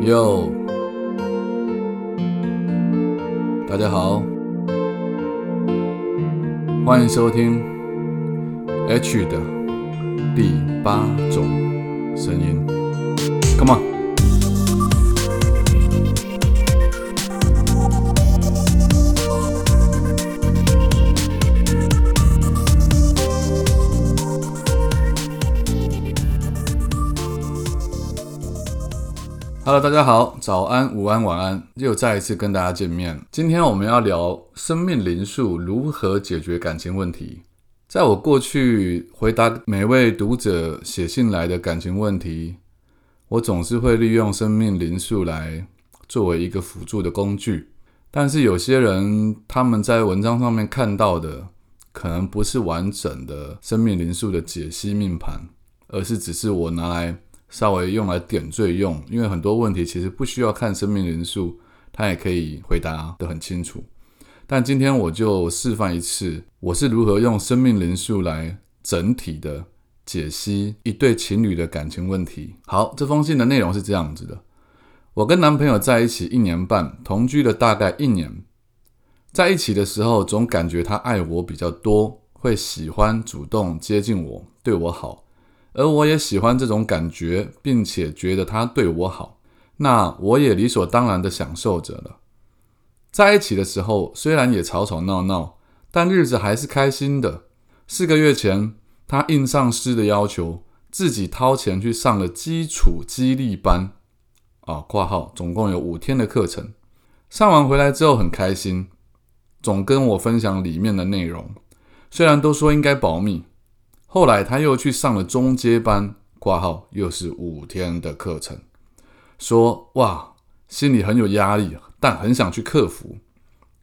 Yo，，大家好，欢迎收听 H 的第八种声音，Come on。Hello，大家好，早安、午安、晚安，又再一次跟大家见面。今天我们要聊生命灵数如何解决感情问题。在我过去回答每位读者写信来的感情问题，我总是会利用生命灵数来作为一个辅助的工具。但是有些人他们在文章上面看到的，可能不是完整的生命灵数的解析命盘，而是只是我拿来。稍微用来点缀用，因为很多问题其实不需要看生命灵数，它也可以回答得很清楚。但今天我就示范一次，我是如何用生命灵数来整体的解析一对情侣的感情问题。好，这封信的内容是这样子的：我跟男朋友在一起一年半，同居了大概一年，在一起的时候总感觉他爱我比较多，会喜欢主动接近我，对我好。而我也喜欢这种感觉，并且觉得他对我好，那我也理所当然的享受着了。在一起的时候，虽然也吵吵闹闹，但日子还是开心的。四个月前，他应上司的要求，自己掏钱去上了基础激励班，啊，括号总共有五天的课程。上完回来之后很开心，总跟我分享里面的内容，虽然都说应该保密。后来他又去上了中阶班，挂号又是五天的课程，说哇，心里很有压力，但很想去克服。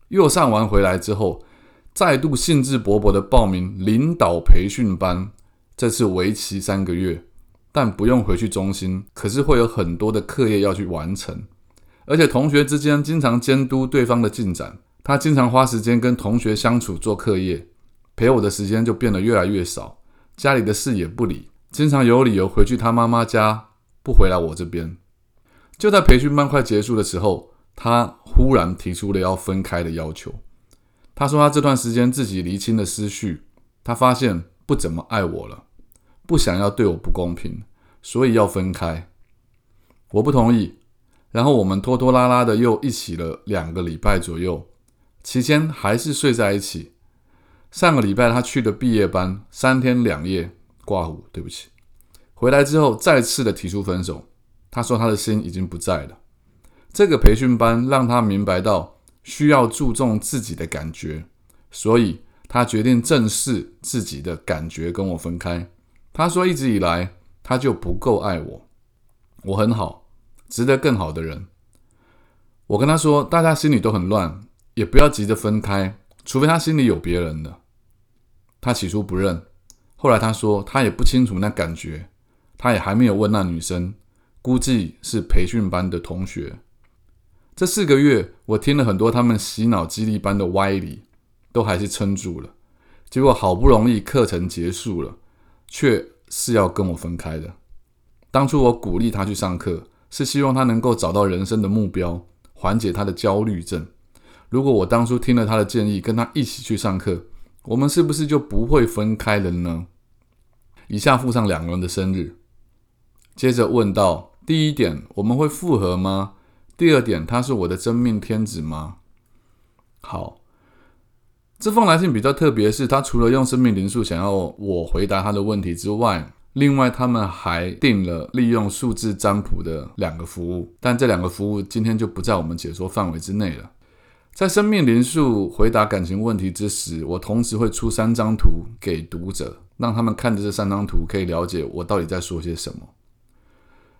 又上完回来之后，再度兴致勃勃的报名领导培训班，这次为期三个月，但不用回去中心，可是会有很多的课业要去完成，而且同学之间经常监督对方的进展，他经常花时间跟同学相处做课业，陪我的时间就变得越来越少。家里的事也不理，经常有理由回去他妈妈家，不回来我这边。就在培训班快结束的时候，他忽然提出了要分开的要求。他说他这段时间自己厘清了思绪，他发现不怎么爱我了，不想要对我不公平，所以要分开。我不同意，然后我们拖拖拉拉的又一起了两个礼拜左右，期间还是睡在一起。上个礼拜他去的毕业班，三天两夜挂虎，对不起。回来之后再次的提出分手，他说他的心已经不在了。这个培训班让他明白到需要注重自己的感觉，所以他决定正视自己的感觉，跟我分开。他说一直以来他就不够爱我，我很好，值得更好的人。我跟他说，大家心里都很乱，也不要急着分开，除非他心里有别人了。他起初不认，后来他说他也不清楚那感觉，他也还没有问那女生，估计是培训班的同学。这四个月，我听了很多他们洗脑激励班的歪理，都还是撑住了。结果好不容易课程结束了，却是要跟我分开的。当初我鼓励他去上课，是希望他能够找到人生的目标，缓解他的焦虑症。如果我当初听了他的建议，跟他一起去上课，我们是不是就不会分开了呢？以下附上两个人的生日，接着问到：第一点，我们会复合吗？第二点，他是我的真命天子吗？好，这封来信比较特别，是他除了用生命灵数想要我回答他的问题之外，另外他们还定了利用数字占卜的两个服务，但这两个服务今天就不在我们解说范围之内了。在生命灵数回答感情问题之时，我同时会出三张图给读者，让他们看着这三张图，可以了解我到底在说些什么。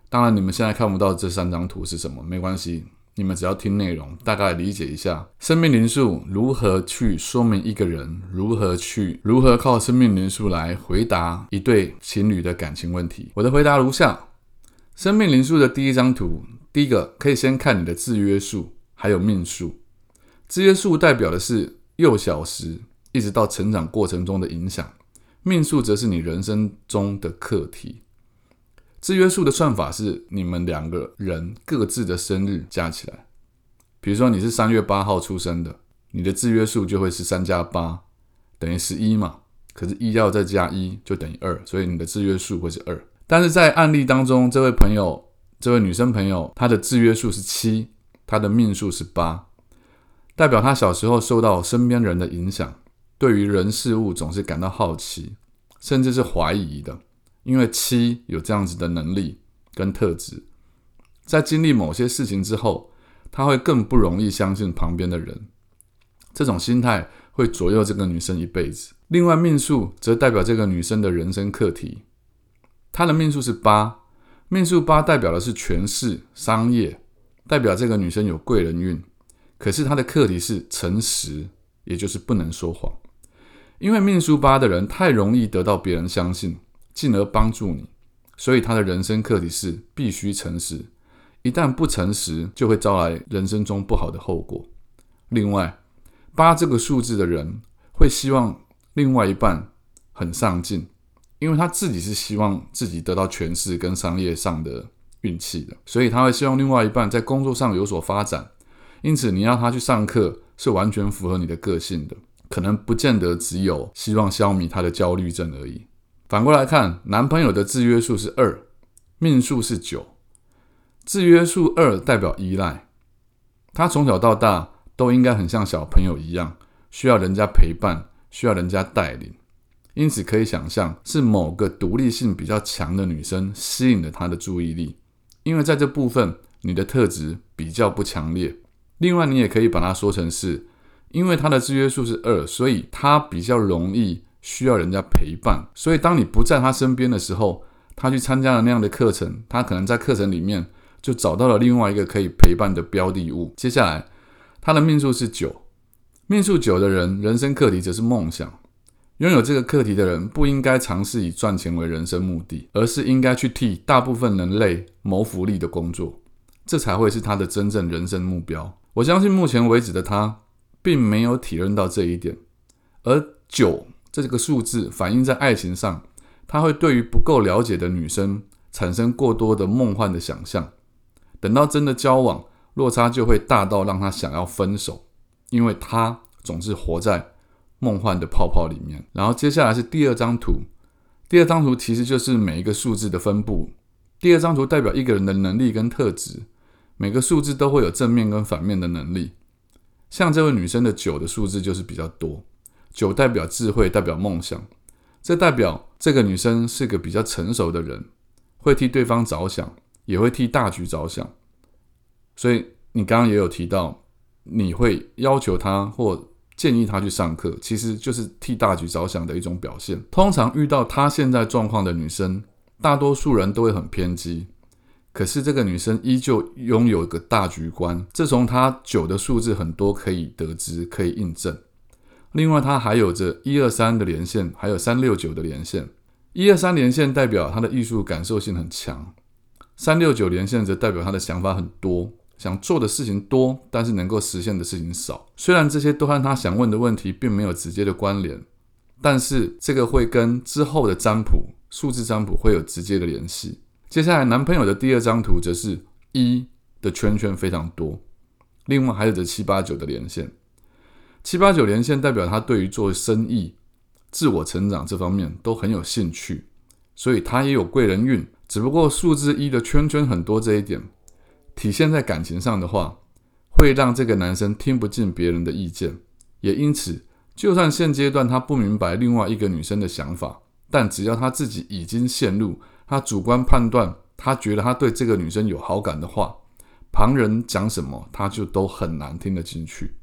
当然，你们现在看不到这三张图是什么，没关系，你们只要听内容，大概理解一下生命灵数如何去说明一个人，如何去如何靠生命灵数来回答一对情侣的感情问题。我的回答如下：生命灵数的第一张图，第一个可以先看你的制约数，还有命数。制约数代表的是幼小时一直到成长过程中的影响，命数则是你人生中的课题。制约数的算法是你们两个人各自的生日加起来。比如说你是三月八号出生的，你的制约数就会是三加八等于十一嘛。可是，一要再加一就等于二，所以你的制约数会是二。但是在案例当中，这位朋友，这位女生朋友，她的制约数是七，她的命数是八，代表她小时候受到身边人的影响，对于人事物总是感到好奇，甚至是怀疑的。因为七有这样子的能力跟特质，在经历某些事情之后，他会更不容易相信旁边的人。这种心态会左右这个女生一辈子。另外，命数则代表这个女生的人生课题。她的命数是八，命数八代表的是权势、商业，代表这个女生有贵人运。可是他的课题是诚实，也就是不能说谎。因为命数八的人太容易得到别人相信，进而帮助你，所以他的人生课题是必须诚实。一旦不诚实，就会招来人生中不好的后果。另外，八这个数字的人会希望。另外一半很上进，因为他自己是希望自己得到权势跟商业上的运气的，所以他会希望另外一半在工作上有所发展。因此，你要他去上课是完全符合你的个性的，可能不见得只有希望消弭他的焦虑症而已。反过来看，男朋友的制约数是二，命数是九，制约数二代表依赖，他从小到大都应该很像小朋友一样，需要人家陪伴。需要人家带领，因此可以想象是某个独立性比较强的女生吸引了他的注意力，因为在这部分你的特质比较不强烈。另外，你也可以把它说成是，因为他的制约数是二，所以他比较容易需要人家陪伴。所以当你不在他身边的时候，他去参加了那样的课程，他可能在课程里面就找到了另外一个可以陪伴的标的物。接下来，他的命数是九。命数九的人，人生课题则是梦想。拥有这个课题的人，不应该尝试以赚钱为人生目的，而是应该去替大部分人类谋福利的工作，这才会是他的真正人生目标。我相信目前为止的他，并没有体认到这一点。而九这个数字反映在爱情上，他会对于不够了解的女生产生过多的梦幻的想象，等到真的交往，落差就会大到让他想要分手。因为他总是活在梦幻的泡泡里面。然后接下来是第二张图，第二张图其实就是每一个数字的分布。第二张图代表一个人的能力跟特质，每个数字都会有正面跟反面的能力。像这位女生的九的数字就是比较多，九代表智慧，代表梦想，这代表这个女生是个比较成熟的人，会替对方着想，也会替大局着想。所以你刚刚也有提到。你会要求她或建议她去上课，其实就是替大局着想的一种表现。通常遇到她现在状况的女生，大多数人都会很偏激，可是这个女生依旧拥有一个大局观，这从她九的数字很多可以得知，可以印证。另外，她还有着一二三的连线，还有三六九的连线。一二三连线代表她的艺术感受性很强，三六九连线则代表她的想法很多。想做的事情多，但是能够实现的事情少。虽然这些都和她想问的问题并没有直接的关联，但是这个会跟之后的占卜、数字占卜会有直接的联系。接下来，男朋友的第二张图则是一的圈圈非常多，另外还有着七八九的连线。七八九连线代表他对于做生意、自我成长这方面都很有兴趣，所以他也有贵人运。只不过数字一的圈圈很多这一点。体现在感情上的话，会让这个男生听不进别人的意见，也因此，就算现阶段他不明白另外一个女生的想法，但只要他自己已经陷入他主观判断，他觉得他对这个女生有好感的话，旁人讲什么他就都很难听得进去。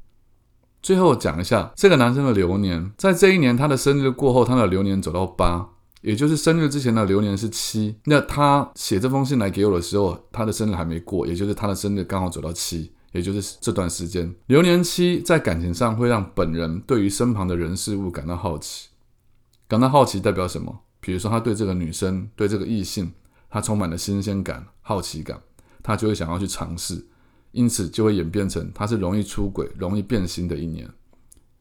最后讲一下这个男生的流年，在这一年他的生日过后，他的流年走到八。也就是生日之前的流年是七，那他写这封信来给我的时候，他的生日还没过，也就是他的生日刚好走到七，也就是这段时间，流年七在感情上会让本人对于身旁的人事物感到好奇，感到好奇代表什么？比如说他对这个女生，对这个异性，他充满了新鲜感、好奇感，他就会想要去尝试，因此就会演变成他是容易出轨、容易变心的一年。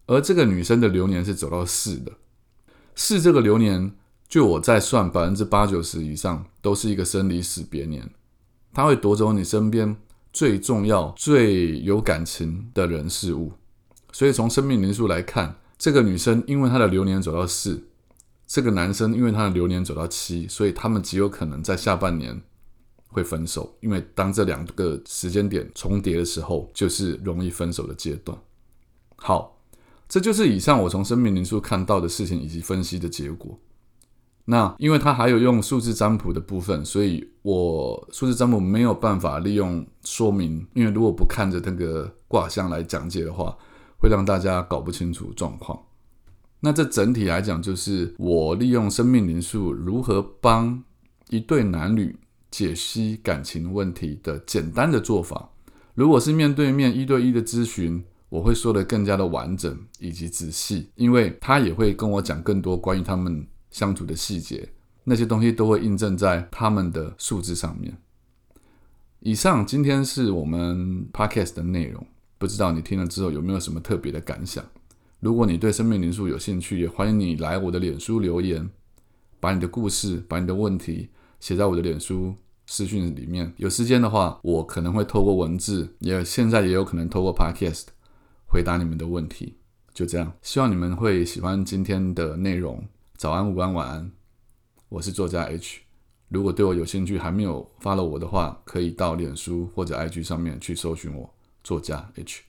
而这个女生的流年是走到四的，四这个流年。就我在算，百分之八九十以上都是一个生离死别年，他会夺走你身边最重要、最有感情的人事物。所以从生命灵数来看，这个女生因为她的流年走到四，这个男生因为他的流年走到七，所以他们极有可能在下半年会分手。因为当这两个时间点重叠的时候，就是容易分手的阶段。好，这就是以上我从生命灵数看到的事情以及分析的结果。那因为他还有用数字占卜的部分，所以我数字占卜没有办法利用说明，因为如果不看着那个卦象来讲解的话。会让大家搞不清楚状况。那这整体来讲，就是我利用生命灵数如何帮一对男女解析感情问题的简单的做法。如果是面对面一对一的咨询，我会说的更加的完整以及仔细，因为他也会跟我讲更多关于他们相处的细节，那些东西都会印证在他们的数字上面。以上今天是我们 podcast 的内容。不知道你听了之后有没有什么特别的感想？如果你对生命灵数有兴趣，也欢迎你来我的脸书留言，把你的故事、把你的问题写在我的脸书私讯里面。有时间的话，我可能会透过文字，也现在也有可能透过 Podcast 回答你们的问题。就这样，希望你们会喜欢今天的内容。早安、午安、晚安，我是作家 H。如果对我有兴趣还没有 follow 我的话，可以到脸书或者 IG 上面去搜寻我。作家 H。